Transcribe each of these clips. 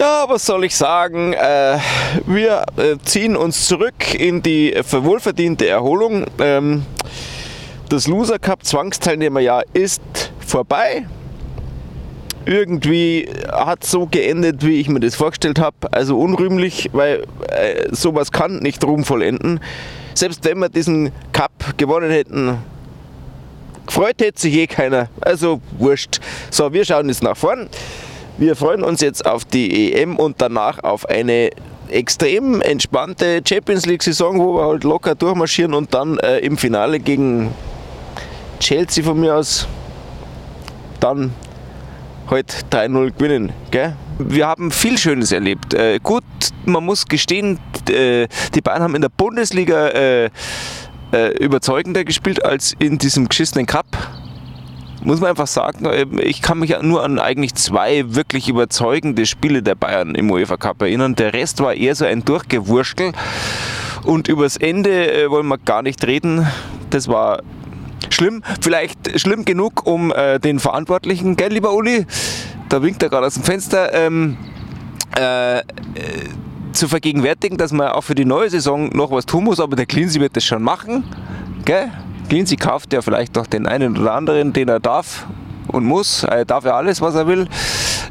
Ja, was soll ich sagen? Äh, wir äh, ziehen uns zurück in die wohlverdiente Erholung. Ähm, das Loser Cup Zwangsteilnehmerjahr ist vorbei. Irgendwie hat so geendet, wie ich mir das vorgestellt habe. Also unrühmlich, weil äh, sowas kann nicht ruhmvoll enden. Selbst wenn wir diesen Cup gewonnen hätten, gefreut hätte sich eh keiner. Also wurscht. So, wir schauen jetzt nach vorn. Wir freuen uns jetzt auf die EM und danach auf eine extrem entspannte Champions League-Saison, wo wir halt locker durchmarschieren und dann äh, im Finale gegen Chelsea von mir aus dann heute halt 3-0 gewinnen. Gell? Wir haben viel Schönes erlebt. Äh, gut, man muss gestehen, äh, die Bayern haben in der Bundesliga äh, äh überzeugender gespielt als in diesem geschissenen Cup. Muss man einfach sagen, ich kann mich nur an eigentlich zwei wirklich überzeugende Spiele der Bayern im UEFA Cup erinnern. Der Rest war eher so ein Durchgewurstel. Und übers Ende äh, wollen wir gar nicht reden. Das war schlimm, vielleicht schlimm genug, um äh, den Verantwortlichen, gell, lieber Uli, da winkt er gerade aus dem Fenster, ähm, äh, äh, zu vergegenwärtigen, dass man auch für die neue Saison noch was tun muss, aber der Cleansey wird das schon machen, gell? Cleansey kauft ja vielleicht noch den einen oder anderen, den er darf und muss. Er darf ja alles, was er will.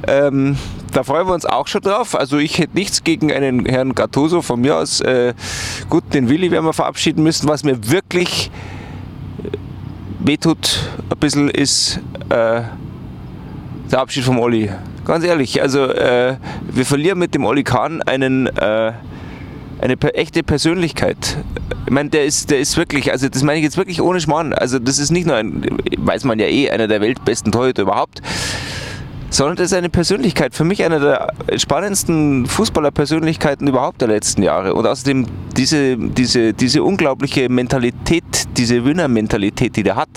Ähm, da freuen wir uns auch schon drauf. Also ich hätte nichts gegen einen Herrn Gattuso von mir aus. Äh, gut, den Willi werden wir verabschieden müssen. Was mir wirklich wehtut ein bisschen, ist äh, der Abschied vom Olli. Ganz ehrlich, also äh, wir verlieren mit dem Olli Kahn einen, äh, eine echte Persönlichkeit. Ich meine, der ist, der ist wirklich, also das meine ich jetzt wirklich ohne Schmarrn. Also das ist nicht nur ein, weiß man ja eh, einer der weltbesten Torhüter überhaupt sondern das ist eine Persönlichkeit. Für mich eine der spannendsten Fußballerpersönlichkeiten überhaupt der letzten Jahre. Und außerdem diese, diese, diese unglaubliche Mentalität, diese Winner-Mentalität, die der hat.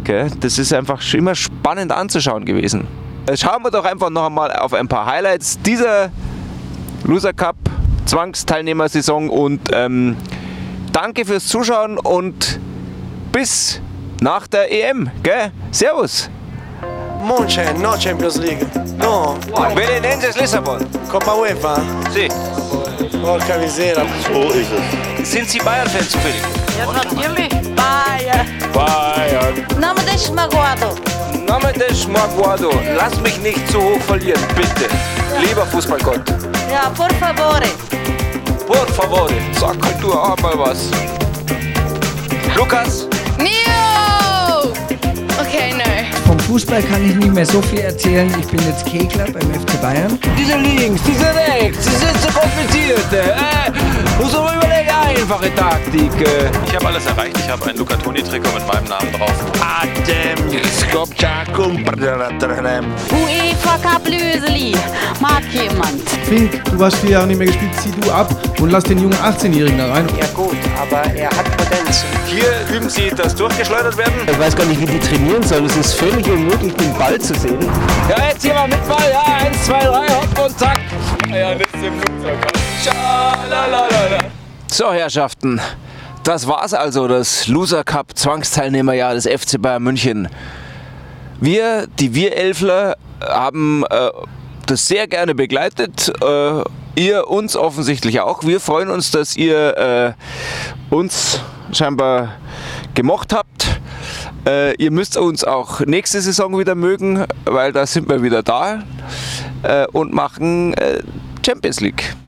Okay, das ist einfach immer spannend anzuschauen gewesen. Schauen wir doch einfach noch einmal auf ein paar Highlights dieser Loser Cup Zwangsteilnehmersaison und ähm, danke fürs Zuschauen und bis nach der EM. Gell? Servus! Monche, no Champions League. No. Belenenses Lissabon. Coppa UEFA? Sì. Porca misera. So ist es. Sind Sie Bayern-Fan zufällig? Ja, natürlich. Bayern. Bayern. Name des Maguado. Name des Maguado. Lass mich nicht zu hoch verlieren, bitte. Lieber Fußballgott. Ja, por favore. Por favore. Sag halt du auch mal was. Lukas? Mio! Okay, no. Vom Fußball kann ich nicht mehr so viel erzählen. Ich bin jetzt Kegler beim FC Bayern. Diese links, diese rechts, die sind so kompliziert. Äh, muss aber überlegen, einfache Taktik. Äh. Ich habe alles erreicht. Ich habe ein Luca Toni-Trikot mit meinem Namen drauf. Adem Skopchakum. UEFA Cup Löseli. Mag jemand. Fink, du hast vier Jahre nicht mehr gespielt, zieh du ab und lass den jungen 18-Jährigen da rein. Ja gut, aber er hat Potenz. Hier üben sie das durchgeschleudert werden. Ich weiß gar nicht, wie die trainieren sollen. Es ist völlig unmöglich, den Ball zu sehen. Ja, jetzt hier mal mit Ball. Ja, eins, zwei, drei, hopp und zack. Ja, das ist im Flugzeug. So, Herrschaften. Das war's also, das Loser Cup Zwangsteilnehmerjahr des FC Bayern München. Wir, die Wir Elfler, haben äh, das sehr gerne begleitet. Äh, ihr uns offensichtlich auch. Wir freuen uns, dass ihr äh, uns scheinbar gemocht habt. Äh, ihr müsst uns auch nächste Saison wieder mögen, weil da sind wir wieder da äh, und machen äh, Champions League.